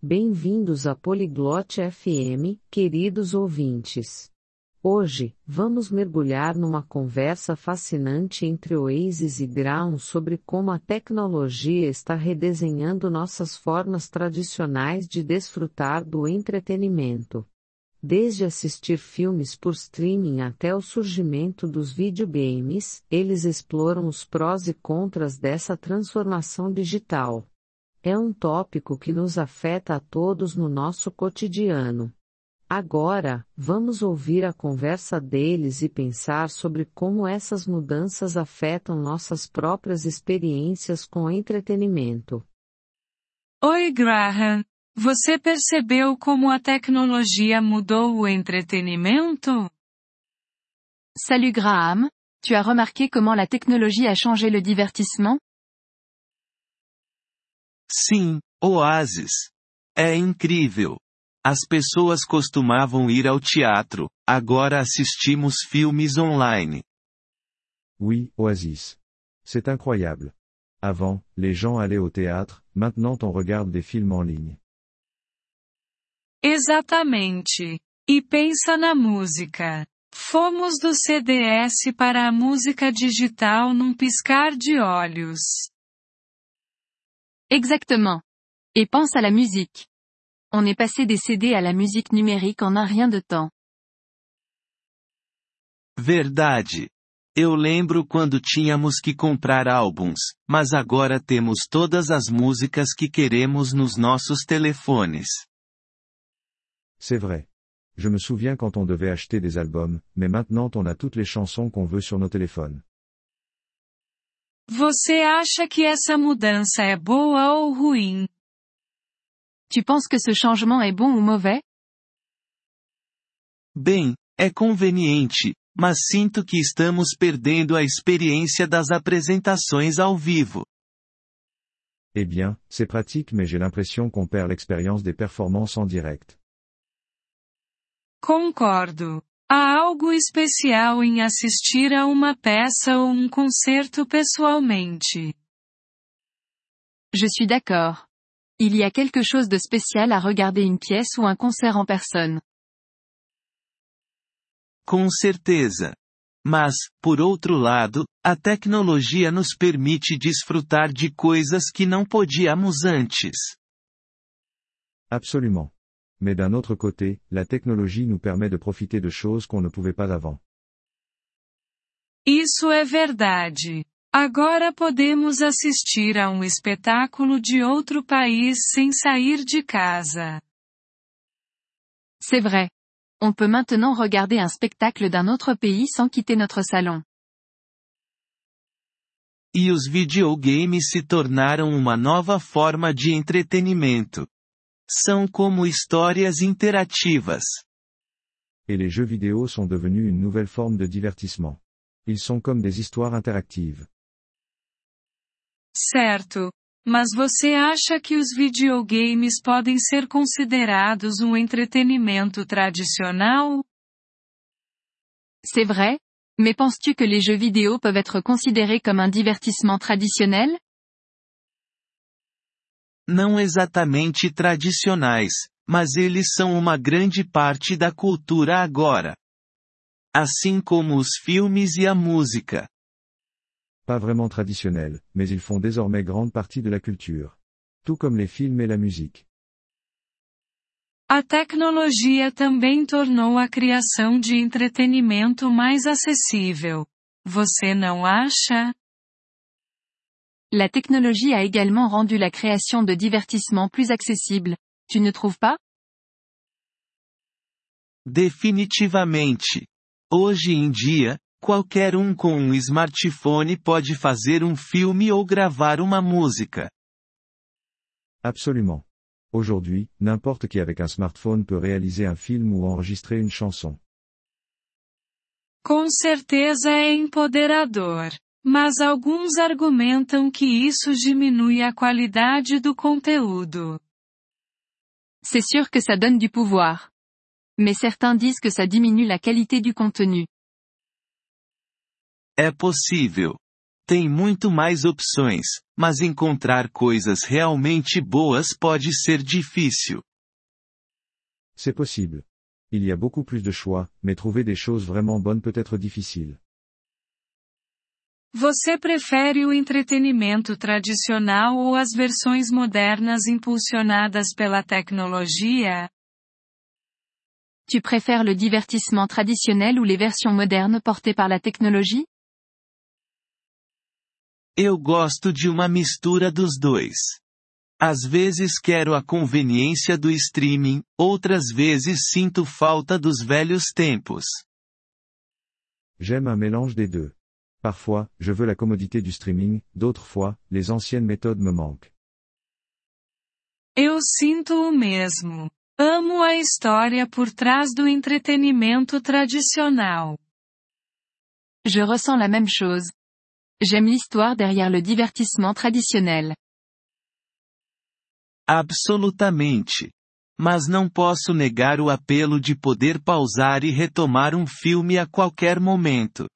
Bem-vindos a Poliglote FM, queridos ouvintes. Hoje, vamos mergulhar numa conversa fascinante entre Oasis e Brown sobre como a tecnologia está redesenhando nossas formas tradicionais de desfrutar do entretenimento. Desde assistir filmes por streaming até o surgimento dos videogames, eles exploram os prós e contras dessa transformação digital. É um tópico que nos afeta a todos no nosso cotidiano. Agora, vamos ouvir a conversa deles e pensar sobre como essas mudanças afetam nossas próprias experiências com entretenimento. Oi, Graham. Você percebeu como a tecnologia mudou o entretenimento? Salut Graham, tu as remarqué comment la technologie a changé le divertissement? Sim, Oasis. É incrível. As pessoas costumavam ir ao teatro, agora assistimos filmes online. Oui, Oasis. C'est incroyable. Avant, les gens allaient au théâtre, maintenant on regarde des films en ligne. Exatamente. E pensa na música. Fomos do CDS para a música digital num piscar de olhos. Exactement. Et pense à la musique. On est passé des CD à la musique numérique en un rien de temps. Verdade. Eu lembro quando tínhamos que comprar álbuns, mas agora temos todas as músicas que queremos nos nossos telefones. C'est vrai. Je me souviens quand on devait acheter des albums, mais maintenant on a toutes les chansons qu'on veut sur nos téléphones. Você acha que essa mudança é boa ou ruim? Tu penses que ce changement est bon ou mauvais? Bem, é conveniente, mas sinto que estamos perdendo a experiência das apresentações ao vivo. Eh bien, c'est pratique mais j'ai l'impression qu'on perd l'expérience des performances en direct. Concordo. Há algo especial em assistir a uma peça ou um concerto pessoalmente. Je suis d'accord. Il y a quelque chose de spécial à regarder une pièce ou un concert en personne. Com certeza. Mas, por outro lado, a tecnologia nos permite desfrutar de coisas que não podíamos antes. Absolument. Mais d'un autre côté, la technologie nous permet de profiter de choses qu'on ne pouvait pas avant. Isso é verdade. Agora podemos assistir a um espetáculo de outro país sem sair de casa. C'est vrai. On peut maintenant regarder un spectacle d'un autre pays sans quitter notre salon. E os videogames se tornaram uma nova forma de entretenimento. São como histórias interativas. Et les jeux vidéo sont devenus une nouvelle forme de divertissement. Ils sont comme des histoires interactives. Certo. Mas você acha que os videogames podem ser considerados um entretenimento tradicional? C'est vrai? Mais penses-tu que les jeux vidéo peuvent être considérés comme un divertissement traditionnel? Não exatamente tradicionais, mas eles são uma grande parte da cultura agora. Assim como os filmes e a música. Pas vraiment traditionnels, mais ils font désormais grande partie de la culture. Tout comme les films et la musique. A tecnologia também tornou a criação de entretenimento mais acessível. Você não acha? La technologie a également rendu la création de divertissement plus accessible, tu ne trouves pas? Definitivamente. Hoje em dia, qualquer um com um smartphone pode fazer um filme ou gravar uma música. Absolument. Aujourd'hui, n'importe qui avec un smartphone peut réaliser un film ou enregistrer une chanson. Com certeza é empoderador. Mas alguns argumentam que isso diminui a qualidade do conteúdo. C'est sûr que ça donne du pouvoir. Mais certains disent que ça diminue la qualité du contenu. É possível. Tem muito mais opções, mas encontrar coisas realmente boas pode ser difícil. C'est possible. Il y a beaucoup plus de choix, mais trouver des choses vraiment bonnes peut être difficile. Você prefere o entretenimento tradicional ou as versões modernas impulsionadas pela tecnologia? Tu préfères le divertissement traditionnel ou les versions modernes portées par la technologie Eu gosto de uma mistura dos dois. Às vezes quero a conveniência do streaming, outras vezes sinto falta dos velhos tempos. J'aime un mélange des deux. Parfois, je veux la commodité du streaming, d'autres fois, les anciennes méthodes me manquent. Eu sinto o mesmo. Amo a história por trás do entretenimento tradicional. Je ressens la même chose. J'aime l'histoire derrière le divertissement traditionnel. Absolutamente. Mas não posso negar o apelo de poder pausar e retomar um filme a qualquer momento.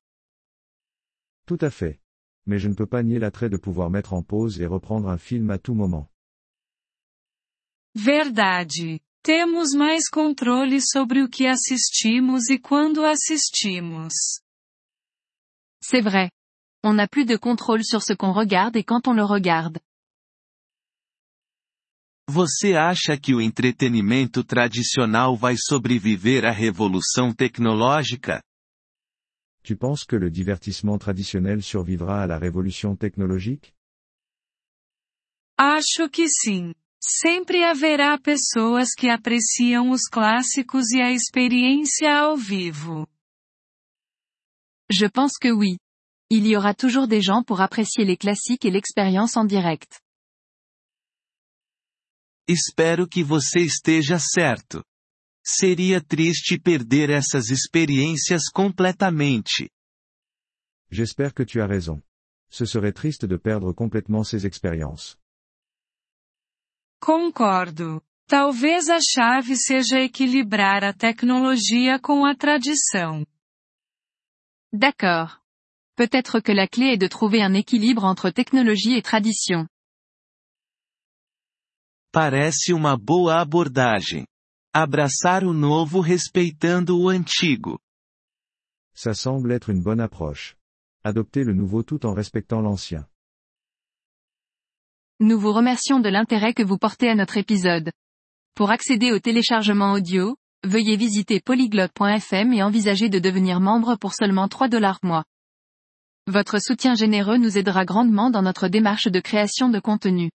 Tout à fait. Mais je ne peux pas nier l'attrait de pouvoir mettre en pause et reprendre un film à tout moment. Verdade. Temos mais controle sobre o que assistimos e quando assistimos. C'est vrai. On n'a plus de contrôle sur ce qu'on regarde et quand on le regarde. Você acha que o entretenimento tradicional vai sobreviver à revolução tecnológica? Tu penses que le divertissement traditionnel survivra à la révolution technologique? Acho que sim. Sempre haverá pessoas que apreciam os clássicos e a experiência ao vivo. Je pense que oui. Il y aura toujours des gens pour apprécier les classiques et l'expérience en direct. Espero que você esteja certo. Seria triste perder essas experiências completamente. J'espère que tu as raison. Ce serait triste de perdre complètement ces expériences. Concordo. Talvez a chave seja equilibrar a tecnologia com a tradição. D'accord. Peut-être que la clé est de trouver un équilibre entre technologie et tradition. Parece uma boa abordagem. Abraçar o novo respeitando o antigo. Ça semble être une bonne approche. Adopter le nouveau tout en respectant l'ancien. Nous vous remercions de l'intérêt que vous portez à notre épisode. Pour accéder au téléchargement audio, veuillez visiter polyglotte.fm et envisager de devenir membre pour seulement 3 dollars mois. Votre soutien généreux nous aidera grandement dans notre démarche de création de contenu.